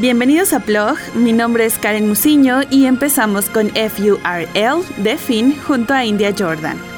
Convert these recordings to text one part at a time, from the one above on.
Bienvenidos a Plog, mi nombre es Karen Musiño y empezamos con FURL de Finn junto a India Jordan.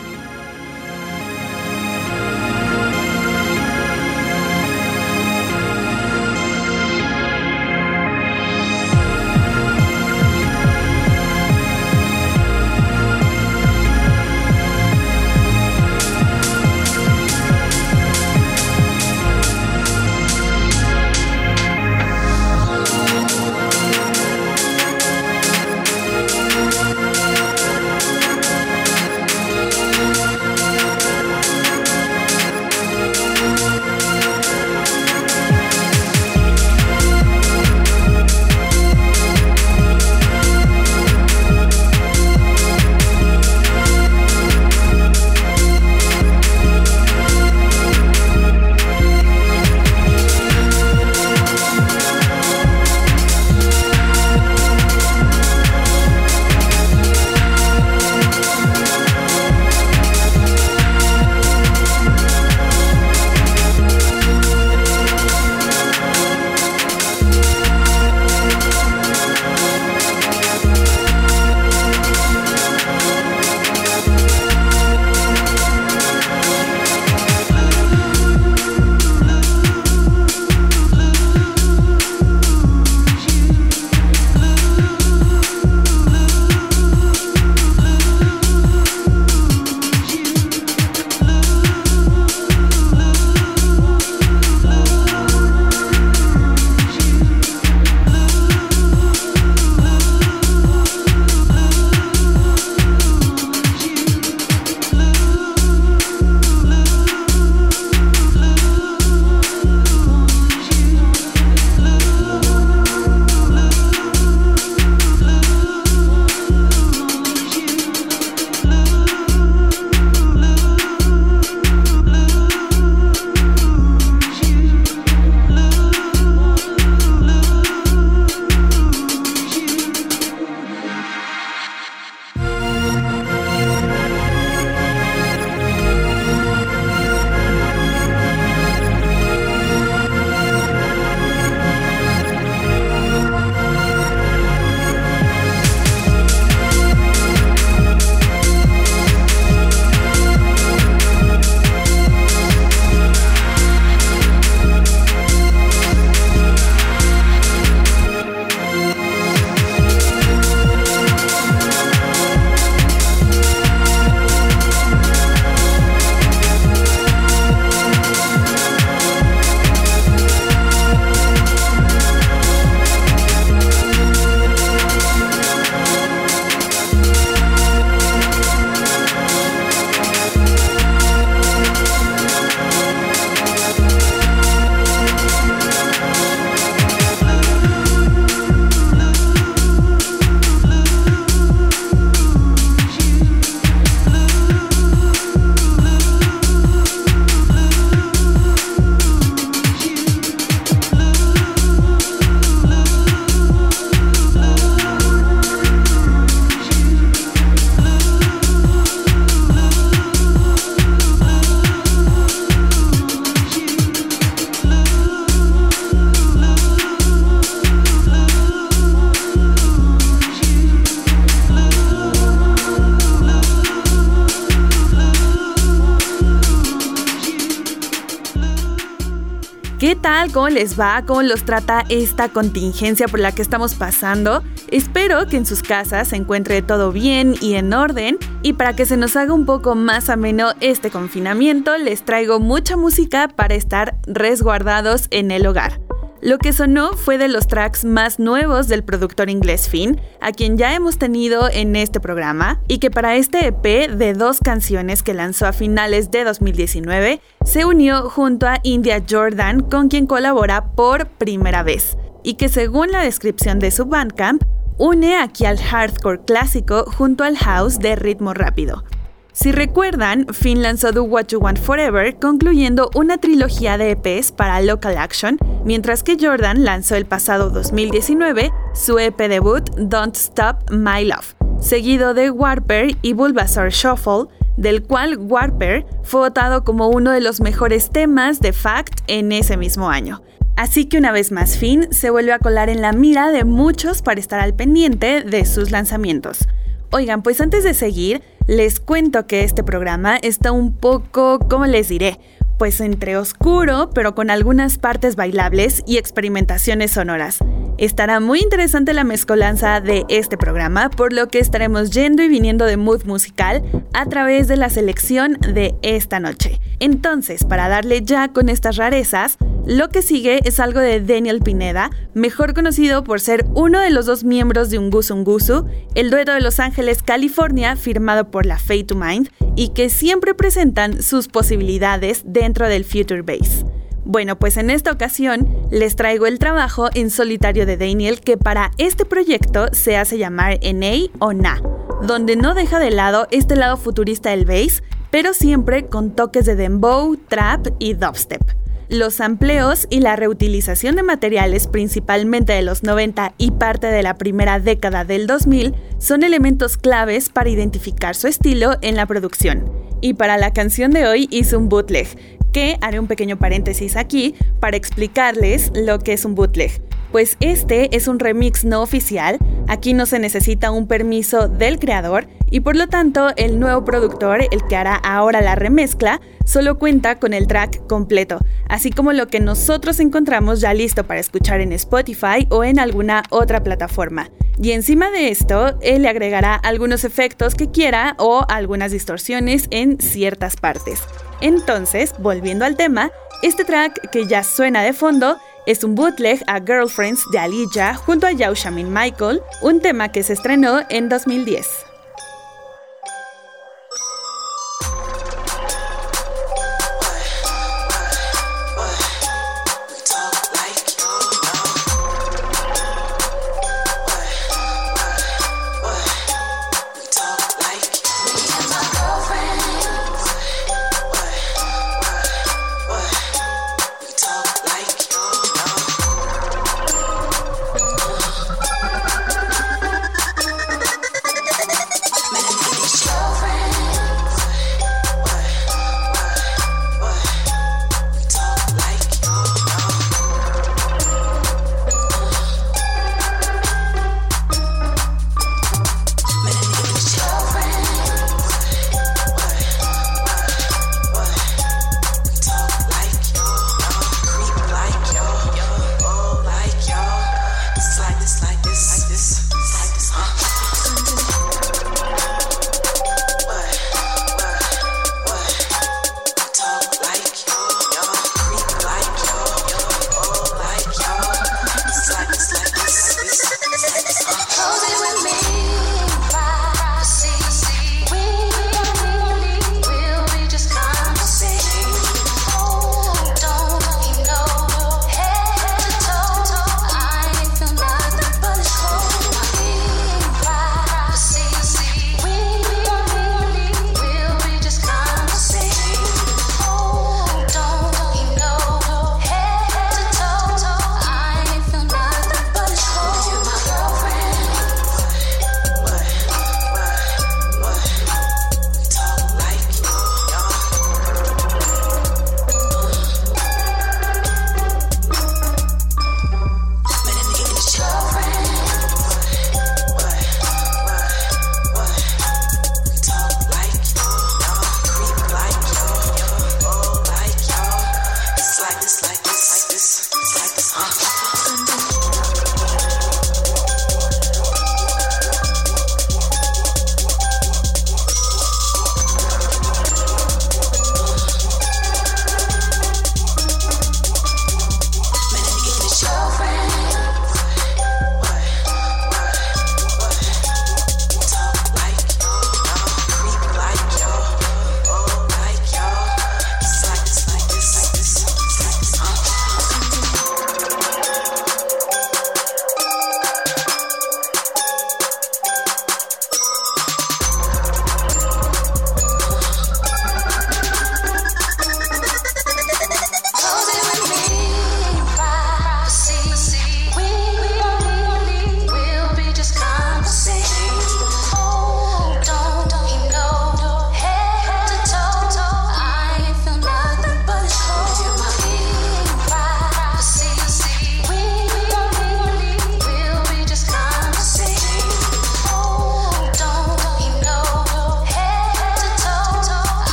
Les va? ¿Cómo los trata esta contingencia por la que estamos pasando? Espero que en sus casas se encuentre todo bien y en orden. Y para que se nos haga un poco más ameno este confinamiento, les traigo mucha música para estar resguardados en el hogar. Lo que sonó fue de los tracks más nuevos del productor inglés Finn, a quien ya hemos tenido en este programa, y que para este EP de dos canciones que lanzó a finales de 2019, se unió junto a India Jordan, con quien colabora por primera vez, y que según la descripción de su Bandcamp, une aquí al hardcore clásico junto al house de ritmo rápido. Si recuerdan, Finn lanzó Do What You Want Forever, concluyendo una trilogía de EPs para Local Action, mientras que Jordan lanzó el pasado 2019 su EP debut Don't Stop My Love, seguido de Warper y Bulbasaur Shuffle, del cual Warper fue votado como uno de los mejores temas de Fact en ese mismo año. Así que una vez más Finn se vuelve a colar en la mira de muchos para estar al pendiente de sus lanzamientos. Oigan, pues antes de seguir, les cuento que este programa está un poco, ¿cómo les diré? Pues entre oscuro, pero con algunas partes bailables y experimentaciones sonoras. Estará muy interesante la mezcolanza de este programa, por lo que estaremos yendo y viniendo de mood musical a través de la selección de esta noche. Entonces, para darle ya con estas rarezas, lo que sigue es algo de Daniel Pineda, mejor conocido por ser uno de los dos miembros de Ungusu Ungusu, el dueto de Los Ángeles, California, firmado por la Fate to Mind, y que siempre presentan sus posibilidades del Future Bass. Bueno, pues en esta ocasión les traigo el trabajo en solitario de Daniel que para este proyecto se hace llamar NA o Na, donde no deja de lado este lado futurista del bass, pero siempre con toques de dembow, trap y dubstep. Los amplios y la reutilización de materiales principalmente de los 90 y parte de la primera década del 2000 son elementos claves para identificar su estilo en la producción. Y para la canción de hoy hice un bootleg, que haré un pequeño paréntesis aquí para explicarles lo que es un bootleg pues este es un remix no oficial, aquí no se necesita un permiso del creador y por lo tanto el nuevo productor, el que hará ahora la remezcla, solo cuenta con el track completo, así como lo que nosotros encontramos ya listo para escuchar en Spotify o en alguna otra plataforma. Y encima de esto, él le agregará algunos efectos que quiera o algunas distorsiones en ciertas partes. Entonces, volviendo al tema, este track que ya suena de fondo es un bootleg a Girlfriends de Aliyah junto a Yaushamin Michael, un tema que se estrenó en 2010.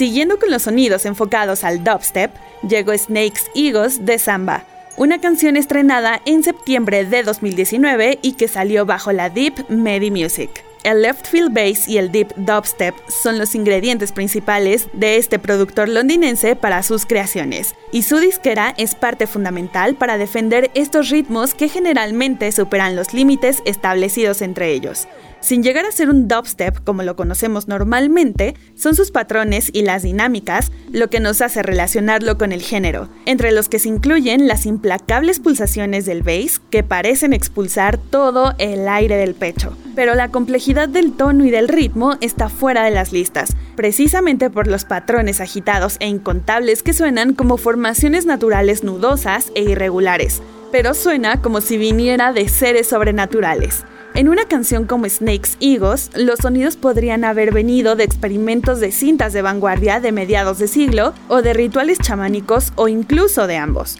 Siguiendo con los sonidos enfocados al dubstep, llegó Snakes Egos de Samba, una canción estrenada en septiembre de 2019 y que salió bajo la Deep Medi Music. El left field bass y el deep dubstep son los ingredientes principales de este productor londinense para sus creaciones, y su disquera es parte fundamental para defender estos ritmos que generalmente superan los límites establecidos entre ellos. Sin llegar a ser un dubstep como lo conocemos normalmente, son sus patrones y las dinámicas lo que nos hace relacionarlo con el género, entre los que se incluyen las implacables pulsaciones del bass que parecen expulsar todo el aire del pecho. Pero la complejidad del tono y del ritmo está fuera de las listas, precisamente por los patrones agitados e incontables que suenan como formaciones naturales nudosas e irregulares, pero suena como si viniera de seres sobrenaturales. En una canción como Snakes Egos, los sonidos podrían haber venido de experimentos de cintas de vanguardia de mediados de siglo o de rituales chamánicos o incluso de ambos.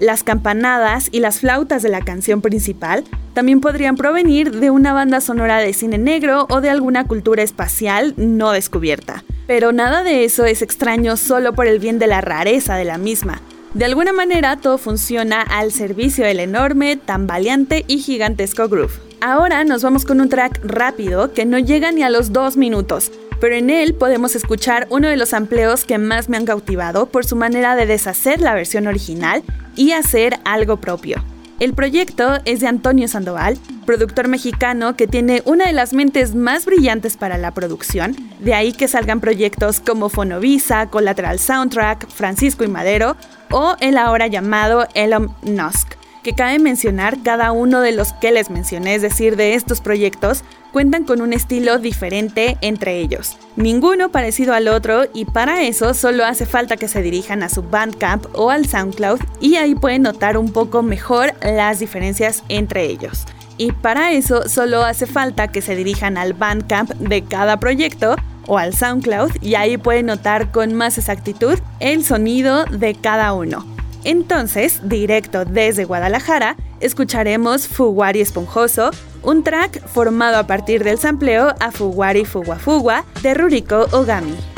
Las campanadas y las flautas de la canción principal también podrían provenir de una banda sonora de cine negro o de alguna cultura espacial no descubierta. Pero nada de eso es extraño solo por el bien de la rareza de la misma. De alguna manera todo funciona al servicio del enorme, tambaleante y gigantesco groove. Ahora nos vamos con un track rápido que no llega ni a los dos minutos, pero en él podemos escuchar uno de los amplios que más me han cautivado por su manera de deshacer la versión original y hacer algo propio. El proyecto es de Antonio Sandoval, productor mexicano que tiene una de las mentes más brillantes para la producción, de ahí que salgan proyectos como Fonovisa, Collateral Soundtrack, Francisco y Madero o el ahora llamado Elon Musk que cabe mencionar cada uno de los que les mencioné, es decir, de estos proyectos, cuentan con un estilo diferente entre ellos. Ninguno parecido al otro y para eso solo hace falta que se dirijan a su Bandcamp o al SoundCloud y ahí pueden notar un poco mejor las diferencias entre ellos. Y para eso solo hace falta que se dirijan al Bandcamp de cada proyecto o al SoundCloud y ahí pueden notar con más exactitud el sonido de cada uno. Entonces, directo desde Guadalajara, escucharemos Fuguari Esponjoso, un track formado a partir del sampleo a Fuguari Fugua Fugua de Ruriko Ogami.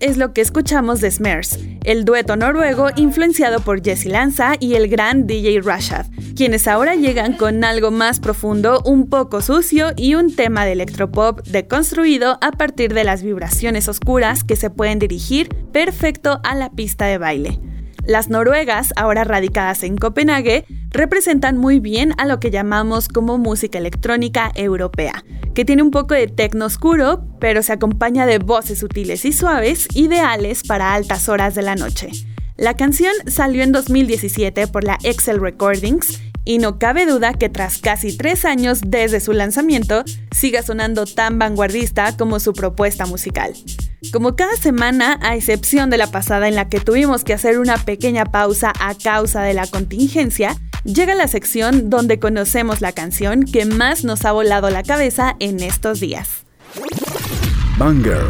Es lo que escuchamos de Smers, el dueto noruego influenciado por Jesse Lanza y el gran DJ Rashad, quienes ahora llegan con algo más profundo, un poco sucio y un tema de electropop deconstruido a partir de las vibraciones oscuras que se pueden dirigir perfecto a la pista de baile. Las noruegas, ahora radicadas en Copenhague, representan muy bien a lo que llamamos como música electrónica europea, que tiene un poco de tecno oscuro, pero se acompaña de voces sutiles y suaves, ideales para altas horas de la noche. La canción salió en 2017 por la Excel Recordings y no cabe duda que tras casi tres años desde su lanzamiento, siga sonando tan vanguardista como su propuesta musical. Como cada semana, a excepción de la pasada en la que tuvimos que hacer una pequeña pausa a causa de la contingencia, llega la sección donde conocemos la canción que más nos ha volado la cabeza en estos días. Banger.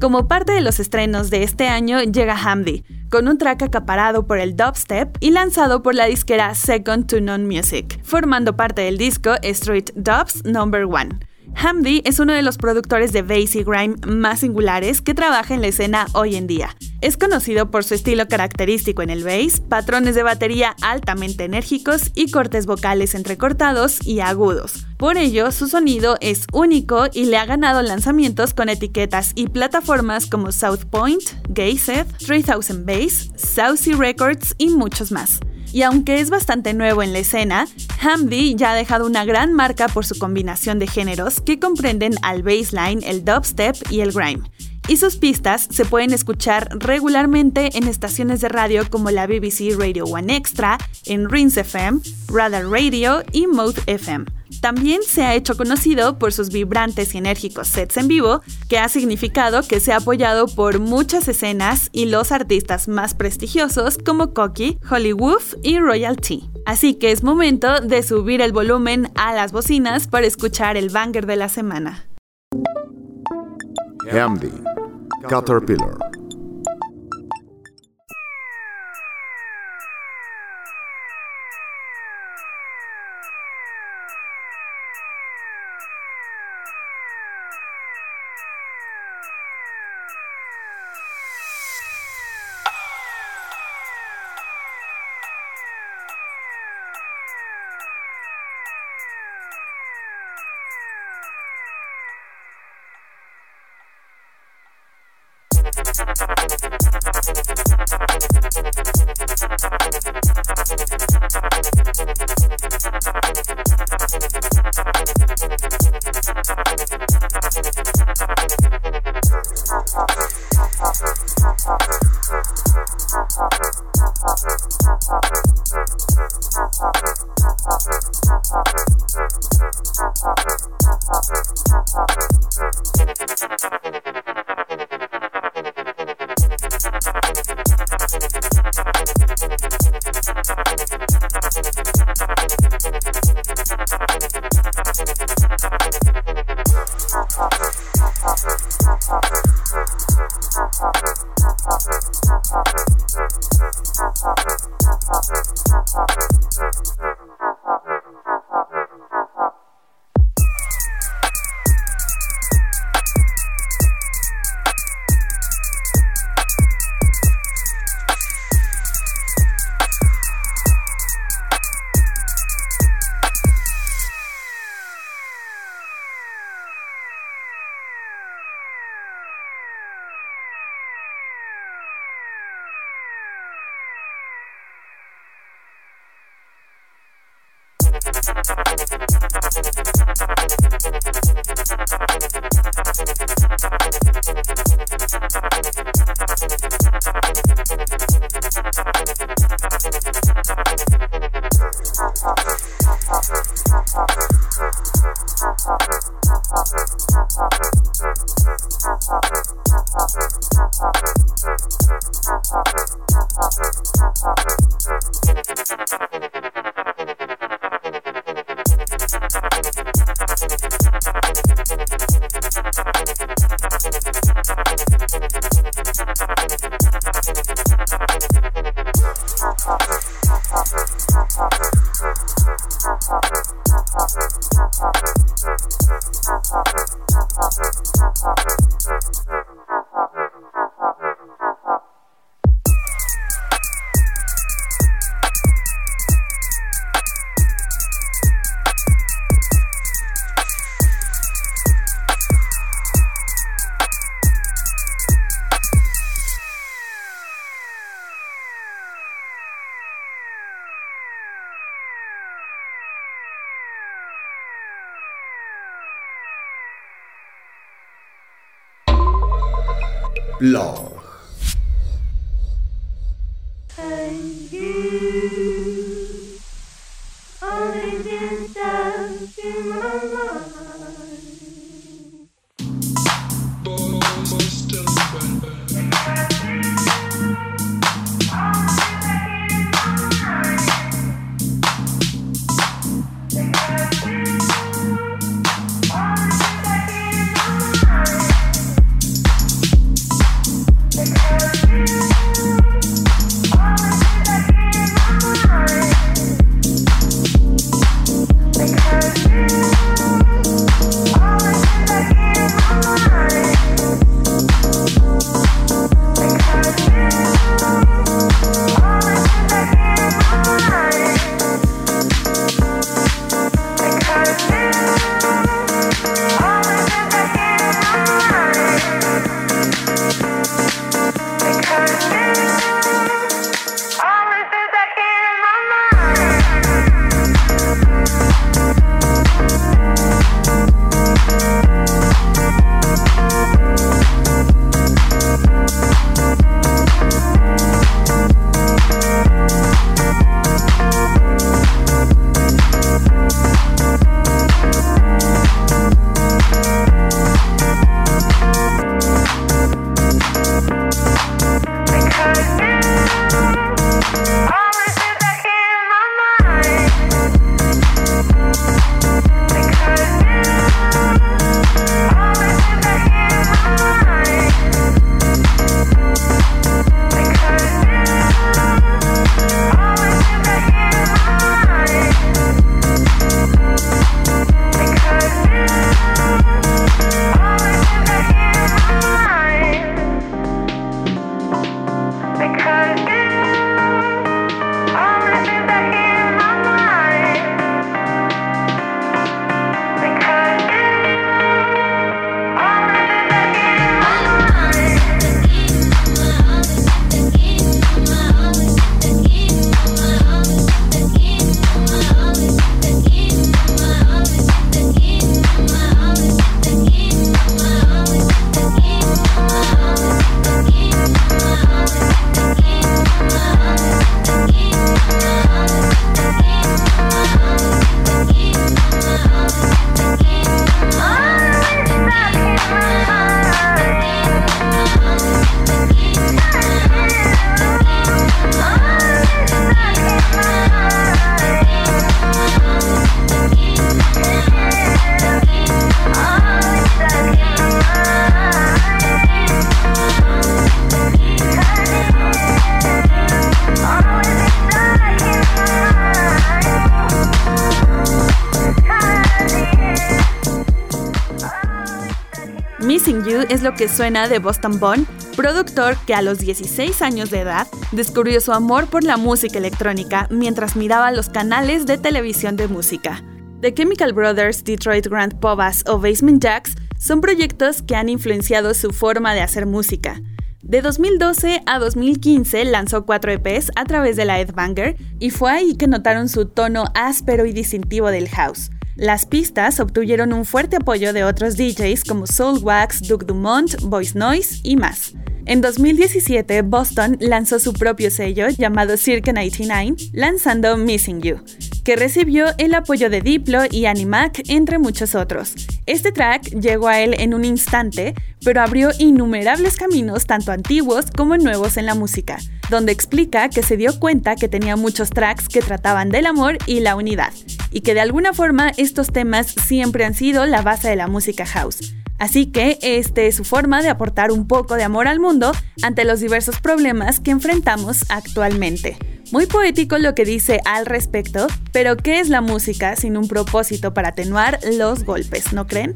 Como parte de los estrenos de este año llega Hamdi, con un track acaparado por el dubstep y lanzado por la disquera Second to None Music, formando parte del disco Street Dubs No. 1. Hamdi es uno de los productores de bass y grime más singulares que trabaja en la escena hoy en día. Es conocido por su estilo característico en el bass, patrones de batería altamente enérgicos y cortes vocales entrecortados y agudos. Por ello, su sonido es único y le ha ganado lanzamientos con etiquetas y plataformas como South Point, Gayset, 3000 Bass, Saucy Records y muchos más. Y aunque es bastante nuevo en la escena, Hamdi ya ha dejado una gran marca por su combinación de géneros que comprenden al bassline, el dubstep y el grime. Y sus pistas se pueden escuchar regularmente en estaciones de radio como la BBC Radio One Extra, en Rins FM, Radar Radio y Mode FM. También se ha hecho conocido por sus vibrantes y enérgicos sets en vivo, que ha significado que se ha apoyado por muchas escenas y los artistas más prestigiosos como Cocky, Hollywood y Royalty. Así que es momento de subir el volumen a las bocinas para escuchar el banger de la semana. Hamdi, Caterpillar. Log. Es lo que suena de Boston Bond, productor que a los 16 años de edad descubrió su amor por la música electrónica mientras miraba los canales de televisión de música. The Chemical Brothers, Detroit Grand Povas o Basement Jacks son proyectos que han influenciado su forma de hacer música. De 2012 a 2015 lanzó cuatro EPs a través de la Banger y fue ahí que notaron su tono áspero y distintivo del house. Las pistas obtuvieron un fuerte apoyo de otros DJs como Soulwax, Duke Dumont, Voice Noise y más. En 2017, Boston lanzó su propio sello llamado Circa 99, lanzando Missing You, que recibió el apoyo de Diplo y Animac, entre muchos otros. Este track llegó a él en un instante, pero abrió innumerables caminos tanto antiguos como nuevos en la música, donde explica que se dio cuenta que tenía muchos tracks que trataban del amor y la unidad, y que de alguna forma estos temas siempre han sido la base de la música house. Así que este es su forma de aportar un poco de amor al mundo ante los diversos problemas que enfrentamos actualmente. Muy poético lo que dice al respecto, pero ¿qué es la música sin un propósito para atenuar los golpes, no creen?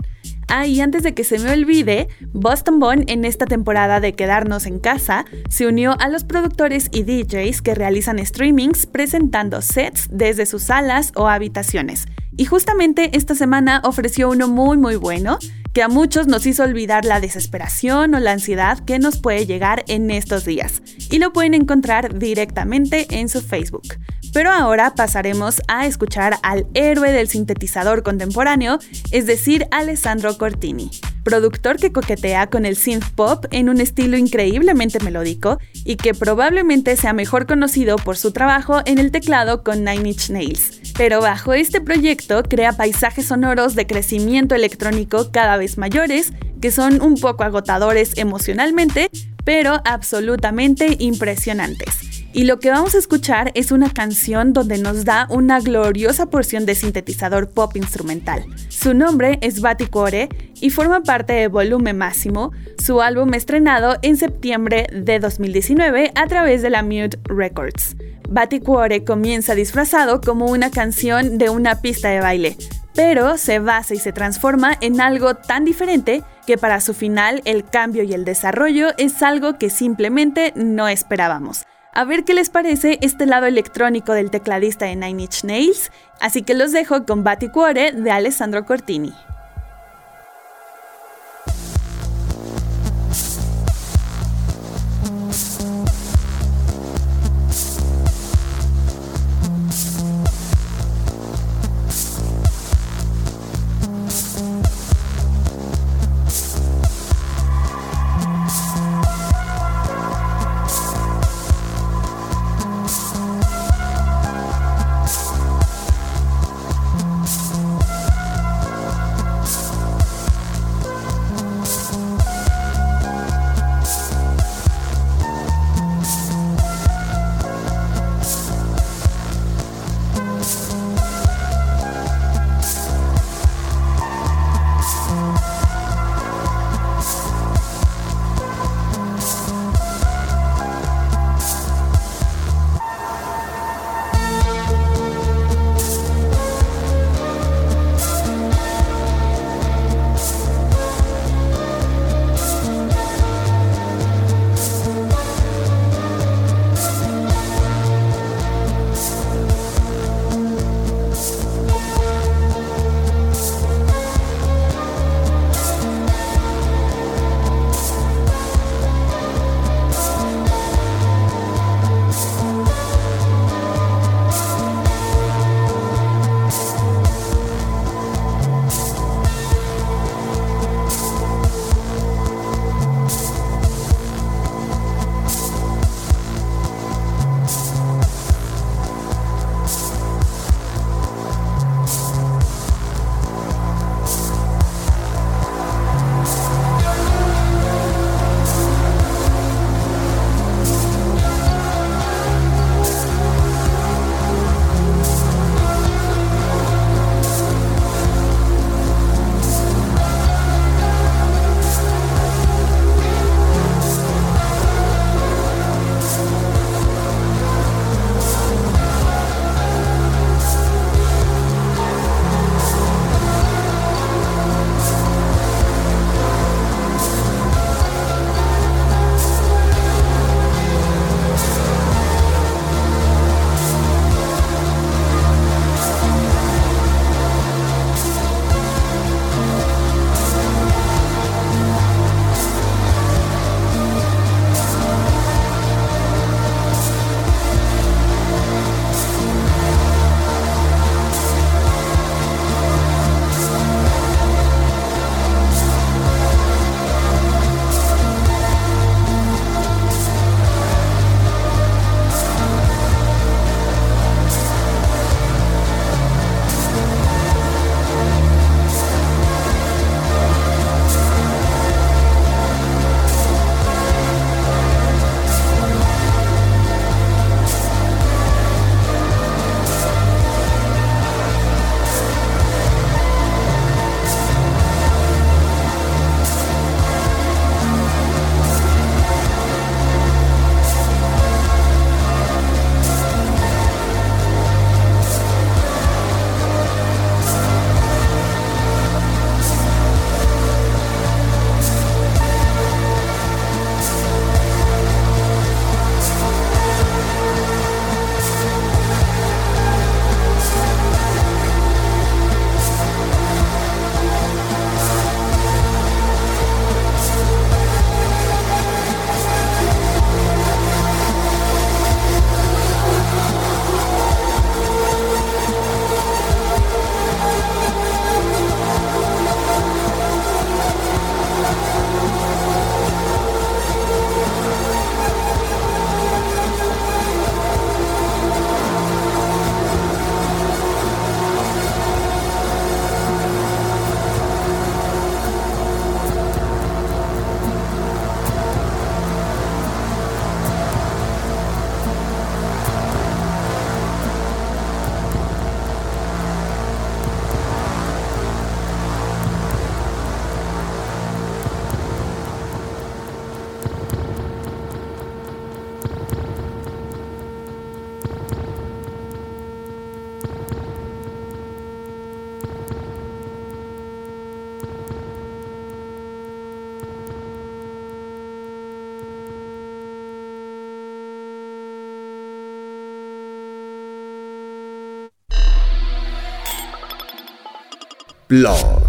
Ah, y antes de que se me olvide, Boston Bone en esta temporada de Quedarnos en Casa se unió a los productores y DJs que realizan streamings presentando sets desde sus salas o habitaciones. Y justamente esta semana ofreció uno muy muy bueno que a muchos nos hizo olvidar la desesperación o la ansiedad que nos puede llegar en estos días. Y lo pueden encontrar directamente en su Facebook. Pero ahora pasaremos a escuchar al héroe del sintetizador contemporáneo, es decir, Alessandro Cortini, productor que coquetea con el synth pop en un estilo increíblemente melódico y que probablemente sea mejor conocido por su trabajo en el teclado con Nine Inch Nails. Pero bajo este proyecto crea paisajes sonoros de crecimiento electrónico cada vez mayores, que son un poco agotadores emocionalmente, pero absolutamente impresionantes. Y lo que vamos a escuchar es una canción donde nos da una gloriosa porción de sintetizador pop instrumental. Su nombre es Baticore y forma parte de Volume Máximo, su álbum estrenado en septiembre de 2019 a través de la Mute Records. Baticore comienza disfrazado como una canción de una pista de baile, pero se basa y se transforma en algo tan diferente que para su final el cambio y el desarrollo es algo que simplemente no esperábamos. A ver qué les parece este lado electrónico del tecladista de Nine Inch Nails, así que los dejo con Cuore de Alessandro Cortini. Blog.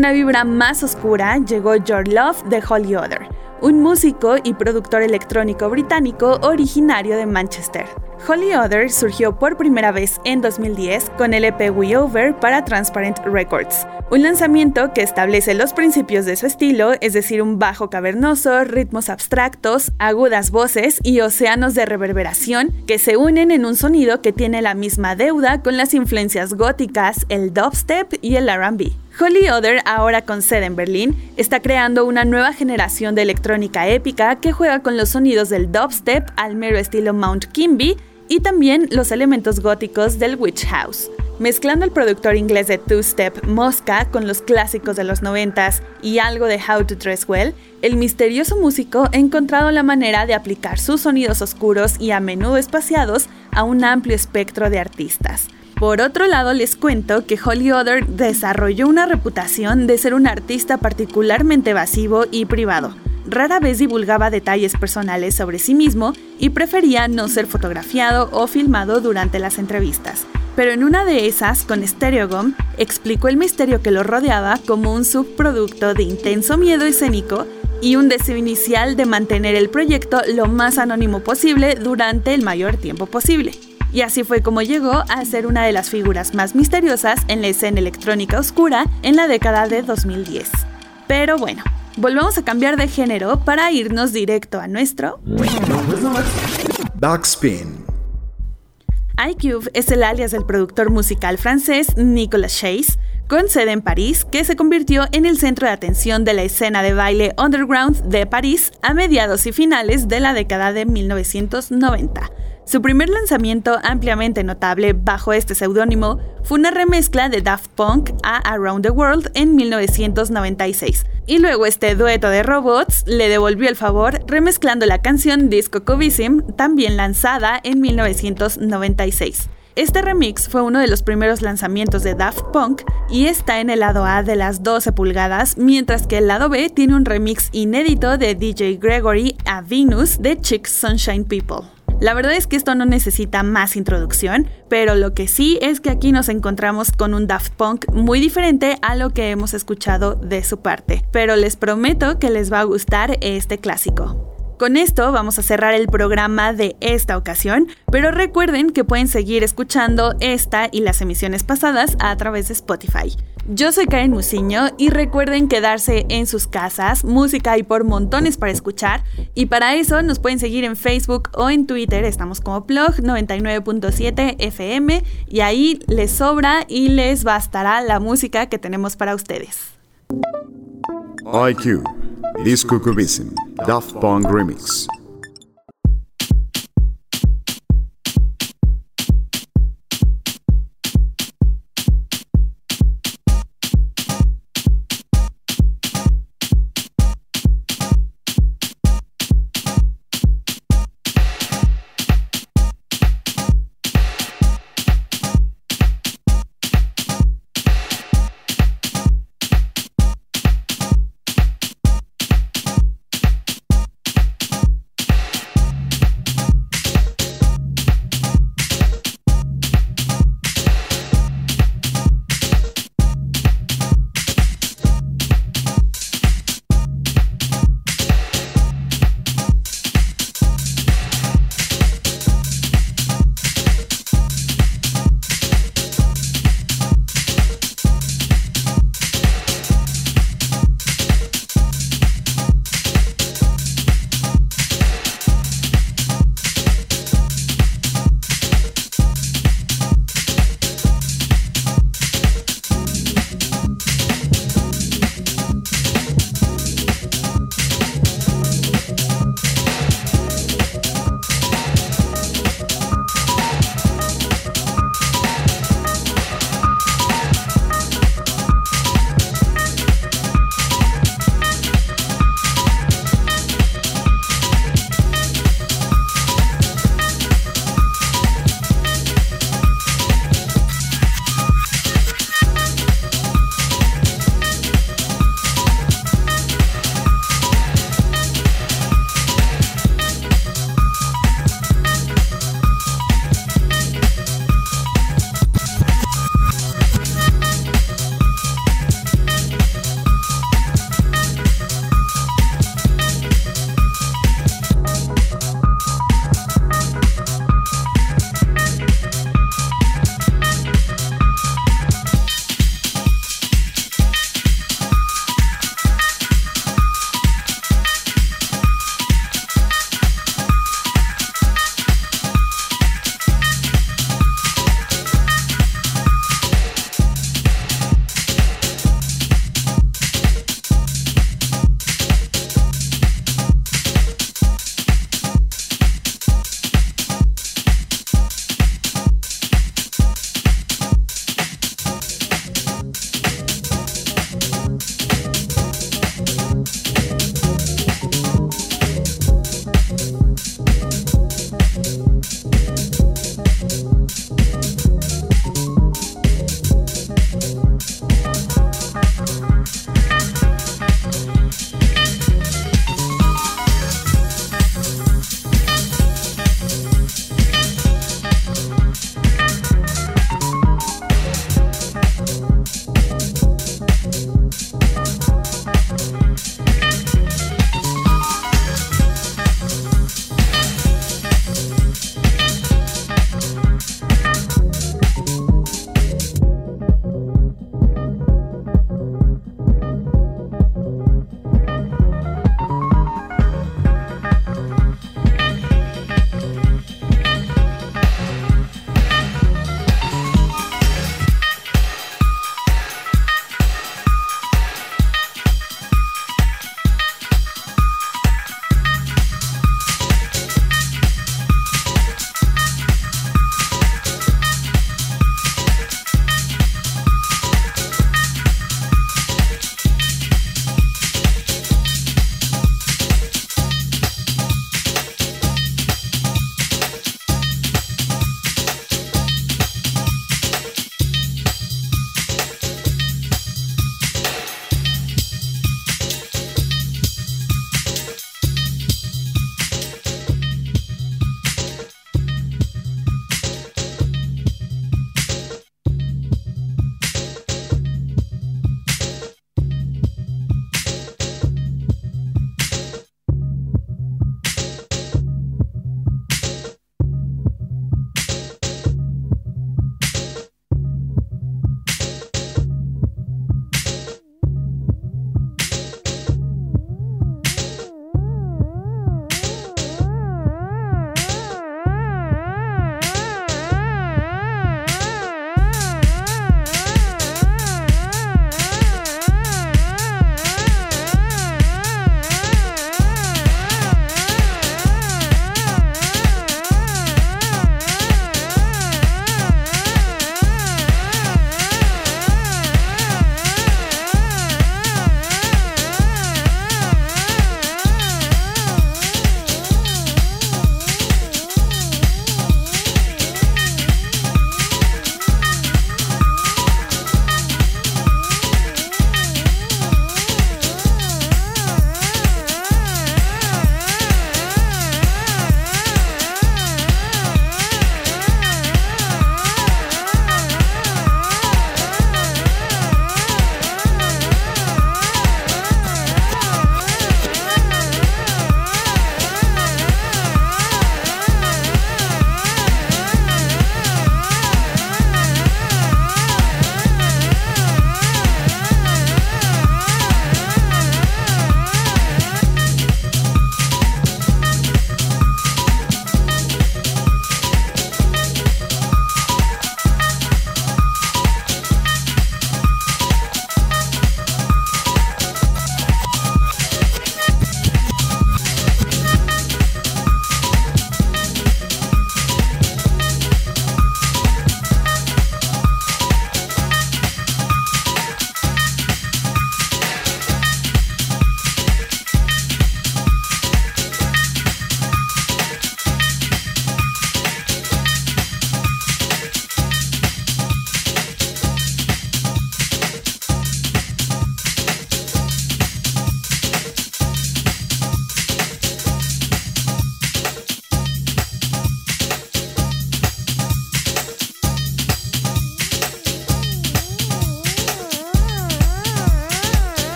Una vibra más oscura llegó Your Love de Holy Other, un músico y productor electrónico británico originario de Manchester. Holy Other surgió por primera vez en 2010 con el EP We Over para Transparent Records, un lanzamiento que establece los principios de su estilo, es decir, un bajo cavernoso, ritmos abstractos, agudas voces y océanos de reverberación que se unen en un sonido que tiene la misma deuda con las influencias góticas, el dubstep y el RB. Holy Other, ahora con sede en Berlín, está creando una nueva generación de electrónica épica que juega con los sonidos del dubstep al mero estilo Mount Kimby y también los elementos góticos del Witch House. Mezclando el productor inglés de two-step Mosca con los clásicos de los noventas y algo de How to Dress Well, el misterioso músico ha encontrado la manera de aplicar sus sonidos oscuros y a menudo espaciados a un amplio espectro de artistas. Por otro lado, les cuento que Holly Other desarrolló una reputación de ser un artista particularmente evasivo y privado. Rara vez divulgaba detalles personales sobre sí mismo y prefería no ser fotografiado o filmado durante las entrevistas. Pero en una de esas, con Stereogum, explicó el misterio que lo rodeaba como un subproducto de intenso miedo escénico y un deseo inicial de mantener el proyecto lo más anónimo posible durante el mayor tiempo posible y así fue como llegó a ser una de las figuras más misteriosas en la escena electrónica oscura en la década de 2010. Pero bueno, volvemos a cambiar de género para irnos directo a nuestro Backspin. iCube es el alias del productor musical francés Nicolas Chase, con sede en París, que se convirtió en el centro de atención de la escena de baile underground de París a mediados y finales de la década de 1990. Su primer lanzamiento ampliamente notable bajo este seudónimo fue una remezcla de Daft Punk a Around the World en 1996. Y luego este dueto de robots le devolvió el favor remezclando la canción Disco Cubism, también lanzada en 1996. Este remix fue uno de los primeros lanzamientos de Daft Punk y está en el lado A de las 12 pulgadas, mientras que el lado B tiene un remix inédito de DJ Gregory a Venus de Chicks Sunshine People. La verdad es que esto no necesita más introducción, pero lo que sí es que aquí nos encontramos con un Daft Punk muy diferente a lo que hemos escuchado de su parte, pero les prometo que les va a gustar este clásico. Con esto vamos a cerrar el programa de esta ocasión, pero recuerden que pueden seguir escuchando esta y las emisiones pasadas a través de Spotify. Yo soy Karen Musiño y recuerden quedarse en sus casas, música hay por montones para escuchar y para eso nos pueden seguir en Facebook o en Twitter, estamos como blog 99.7 FM y ahí les sobra y les bastará la música que tenemos para ustedes. IQ. Disco Cubism. Daft Punk Remix.